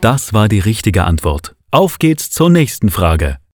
Das war die richtige Antwort. Auf geht's zur nächsten Frage.